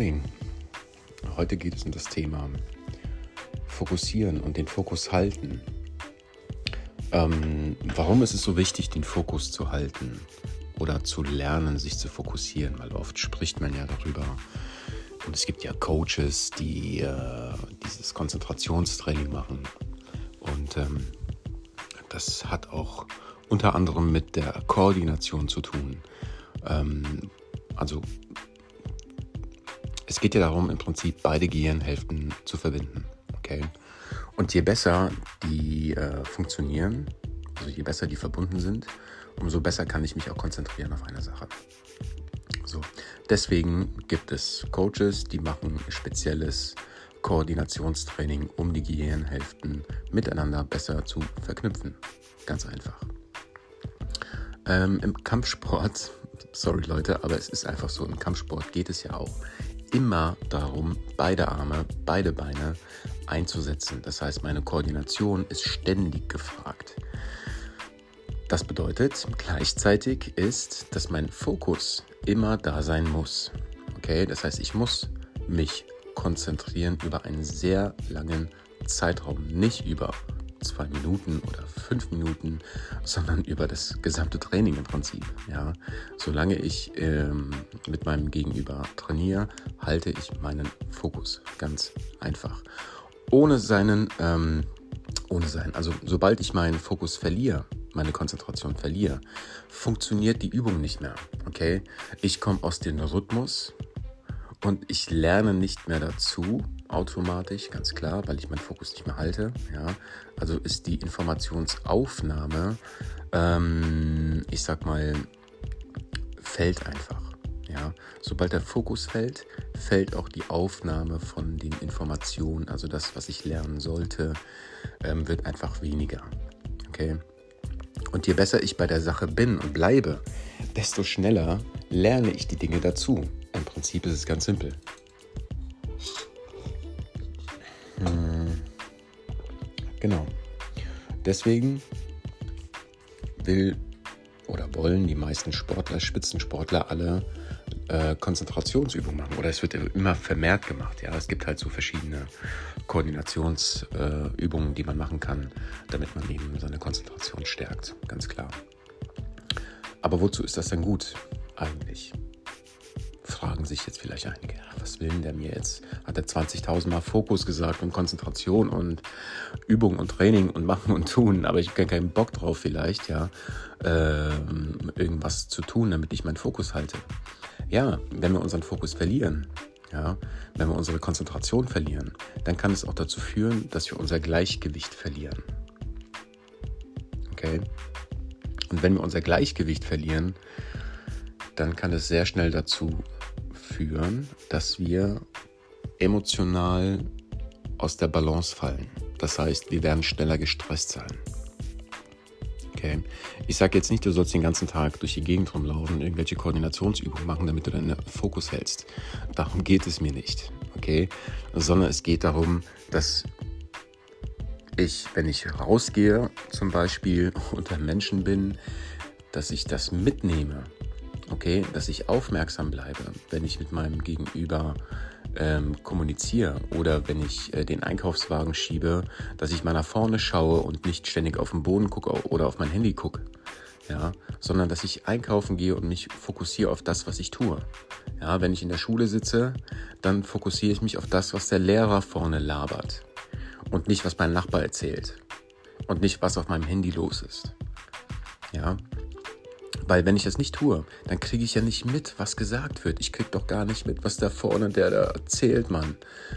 morning. Heute geht es um das Thema Fokussieren und den Fokus halten. Ähm, warum ist es so wichtig, den Fokus zu halten oder zu lernen, sich zu fokussieren? Weil oft spricht man ja darüber. Und es gibt ja Coaches, die äh, dieses Konzentrationstraining machen. Und ähm, das hat auch unter anderem mit der Koordination zu tun. Ähm, also es geht ja darum, im Prinzip beide Gehirnhälften zu verbinden. Okay? Und je besser die äh, funktionieren, also je besser die verbunden sind, umso besser kann ich mich auch konzentrieren auf eine Sache. So, deswegen gibt es Coaches, die machen spezielles Koordinationstraining, um die Gehirnhälften miteinander besser zu verknüpfen. Ganz einfach. Ähm, Im Kampfsport, sorry Leute, aber es ist einfach so, im Kampfsport geht es ja auch immer darum, beide Arme, beide Beine einzusetzen. Das heißt, meine Koordination ist ständig gefragt. Das bedeutet gleichzeitig ist, dass mein Fokus immer da sein muss. Okay, das heißt, ich muss mich konzentrieren über einen sehr langen Zeitraum, nicht über zwei Minuten oder fünf Minuten, sondern über das gesamte Training im Prinzip. Ja, solange ich ähm, mit meinem Gegenüber trainiere, halte ich meinen Fokus ganz einfach. Ohne seinen, ähm, ohne sein, also sobald ich meinen Fokus verliere, meine Konzentration verliere, funktioniert die Übung nicht mehr. Okay, ich komme aus dem Rhythmus und ich lerne nicht mehr dazu automatisch, ganz klar, weil ich meinen Fokus nicht mehr halte. Ja, also ist die Informationsaufnahme, ähm, ich sag mal, fällt einfach. Ja, sobald der Fokus fällt, fällt auch die Aufnahme von den Informationen, also das, was ich lernen sollte, ähm, wird einfach weniger. Okay. Und je besser ich bei der Sache bin und bleibe, desto schneller lerne ich die Dinge dazu. Prinzip ist es ganz simpel. Hm. Genau. Deswegen will oder wollen die meisten Sportler, Spitzensportler alle äh, Konzentrationsübungen machen. Oder es wird immer vermehrt gemacht. Ja, es gibt halt so verschiedene Koordinationsübungen, äh, die man machen kann, damit man eben seine Konzentration stärkt. Ganz klar. Aber wozu ist das denn gut eigentlich? Fragen sich jetzt vielleicht einige, was will denn der mir jetzt? Hat er 20.000 Mal Fokus gesagt und Konzentration und Übung und Training und machen und tun, aber ich habe keinen Bock drauf vielleicht, ja, ähm, irgendwas zu tun, damit ich meinen Fokus halte. Ja, wenn wir unseren Fokus verlieren, ja, wenn wir unsere Konzentration verlieren, dann kann es auch dazu führen, dass wir unser Gleichgewicht verlieren. Okay? Und wenn wir unser Gleichgewicht verlieren, dann kann es sehr schnell dazu führen, dass wir emotional aus der Balance fallen. Das heißt, wir werden schneller gestresst sein. Okay. Ich sage jetzt nicht, du sollst den ganzen Tag durch die Gegend rumlaufen und irgendwelche Koordinationsübungen machen, damit du deinen Fokus hältst. Darum geht es mir nicht. Okay. Sondern es geht darum, dass ich, wenn ich rausgehe, zum Beispiel unter Menschen bin, dass ich das mitnehme okay, dass ich aufmerksam bleibe, wenn ich mit meinem Gegenüber ähm, kommuniziere oder wenn ich äh, den Einkaufswagen schiebe, dass ich mal nach vorne schaue und nicht ständig auf den Boden gucke oder auf mein Handy gucke. Ja, sondern dass ich einkaufen gehe und mich fokussiere auf das, was ich tue. Ja, wenn ich in der Schule sitze, dann fokussiere ich mich auf das, was der Lehrer vorne labert und nicht, was mein Nachbar erzählt und nicht, was auf meinem Handy los ist. Ja, weil wenn ich das nicht tue, dann kriege ich ja nicht mit, was gesagt wird. Ich kriege doch gar nicht mit, was da vorne der da erzählt, Mann.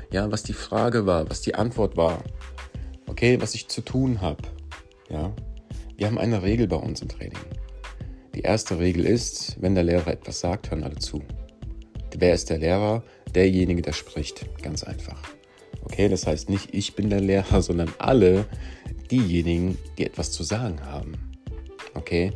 Ja, was die Frage war, was die Antwort war. Okay, was ich zu tun habe. Ja, wir haben eine Regel bei uns im Training. Die erste Regel ist, wenn der Lehrer etwas sagt, hören alle zu. Wer ist der Lehrer? Derjenige, der spricht. Ganz einfach. Okay, das heißt nicht, ich bin der Lehrer, sondern alle diejenigen, die etwas zu sagen haben. Okay,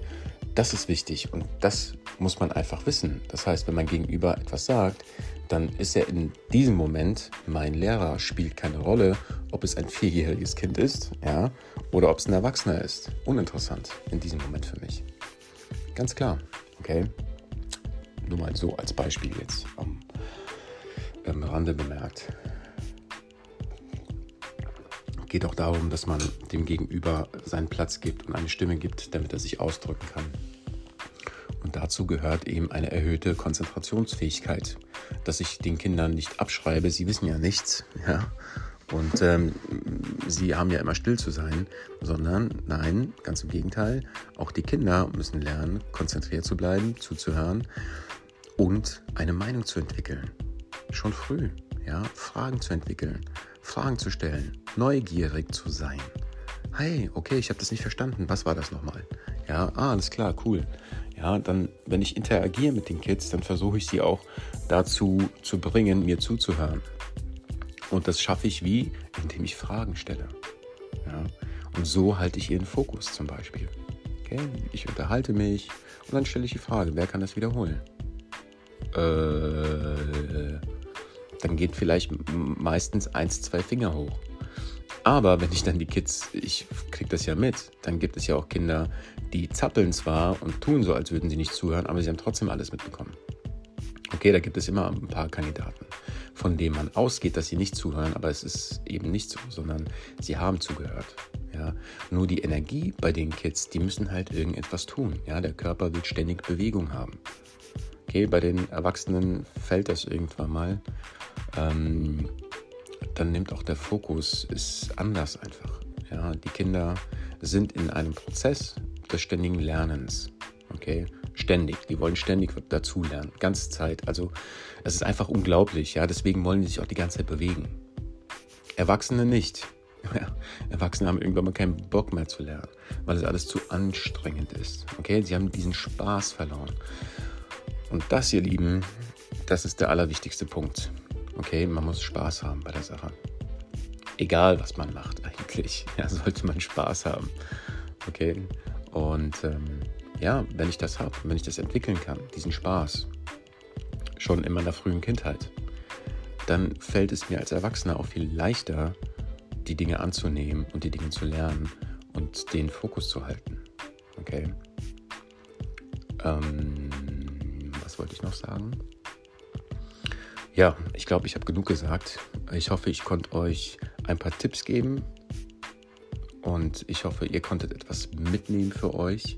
das ist wichtig und das muss man einfach wissen. Das heißt, wenn mein Gegenüber etwas sagt, dann ist er in diesem Moment mein Lehrer, spielt keine Rolle, ob es ein vierjähriges Kind ist, ja, oder ob es ein Erwachsener ist. Uninteressant in diesem Moment für mich. Ganz klar, okay? Nur mal so als Beispiel jetzt. am Rande bemerkt. Geht auch darum, dass man dem Gegenüber seinen Platz gibt und eine Stimme gibt, damit er sich ausdrücken kann. Und dazu gehört eben eine erhöhte Konzentrationsfähigkeit, dass ich den Kindern nicht abschreibe, sie wissen ja nichts, ja, und ähm, sie haben ja immer still zu sein, sondern nein, ganz im Gegenteil, auch die Kinder müssen lernen, konzentriert zu bleiben, zuzuhören und eine Meinung zu entwickeln. Schon früh, ja, Fragen zu entwickeln, Fragen zu stellen, neugierig zu sein. Hey, okay, ich habe das nicht verstanden. Was war das nochmal? Ja, ah, alles klar, cool. Ja, dann, wenn ich interagiere mit den Kids, dann versuche ich sie auch dazu zu bringen, mir zuzuhören. Und das schaffe ich wie? Indem ich Fragen stelle. Ja? Und so halte ich ihren Fokus zum Beispiel. Okay? Ich unterhalte mich und dann stelle ich die Frage, wer kann das wiederholen? Äh, dann geht vielleicht meistens eins, zwei Finger hoch. Aber wenn ich dann die Kids, ich kriege das ja mit, dann gibt es ja auch Kinder, die zappeln zwar und tun so, als würden sie nicht zuhören, aber sie haben trotzdem alles mitbekommen. Okay, da gibt es immer ein paar Kandidaten von dem man ausgeht, dass sie nicht zuhören, aber es ist eben nicht so, sondern sie haben zugehört. Ja, nur die Energie bei den Kids, die müssen halt irgendetwas tun. Ja, der Körper will ständig Bewegung haben. Okay, bei den Erwachsenen fällt das irgendwann mal. Ähm, dann nimmt auch der Fokus ist anders einfach. Ja, die Kinder sind in einem Prozess des ständigen Lernens. Okay, Ständig. Die wollen ständig dazulernen. Ganze Zeit. Also es ist einfach unglaublich. Ja, deswegen wollen die sich auch die ganze Zeit bewegen. Erwachsene nicht. Ja, Erwachsene haben irgendwann mal keinen Bock mehr zu lernen, weil es alles zu anstrengend ist. Okay, sie haben diesen Spaß verloren. Und das, ihr Lieben, das ist der allerwichtigste Punkt. Okay, man muss Spaß haben bei der Sache. Egal, was man macht, eigentlich. Ja, sollte man Spaß haben. Okay, und ähm, ja, wenn ich das habe, wenn ich das entwickeln kann, diesen Spaß, schon in meiner frühen Kindheit, dann fällt es mir als Erwachsener auch viel leichter, die Dinge anzunehmen und die Dinge zu lernen und den Fokus zu halten. Okay. Ähm, was wollte ich noch sagen? Ja, ich glaube, ich habe genug gesagt. Ich hoffe, ich konnte euch ein paar Tipps geben und ich hoffe, ihr konntet etwas mitnehmen für euch.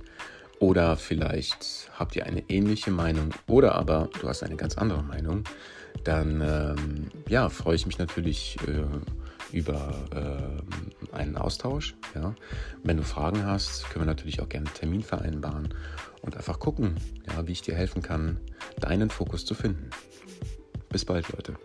Oder vielleicht habt ihr eine ähnliche Meinung oder aber du hast eine ganz andere Meinung. Dann ähm, ja, freue ich mich natürlich äh, über äh, einen Austausch. Ja. Wenn du Fragen hast, können wir natürlich auch gerne einen Termin vereinbaren und einfach gucken, ja, wie ich dir helfen kann, deinen Fokus zu finden. Bis bald, Leute.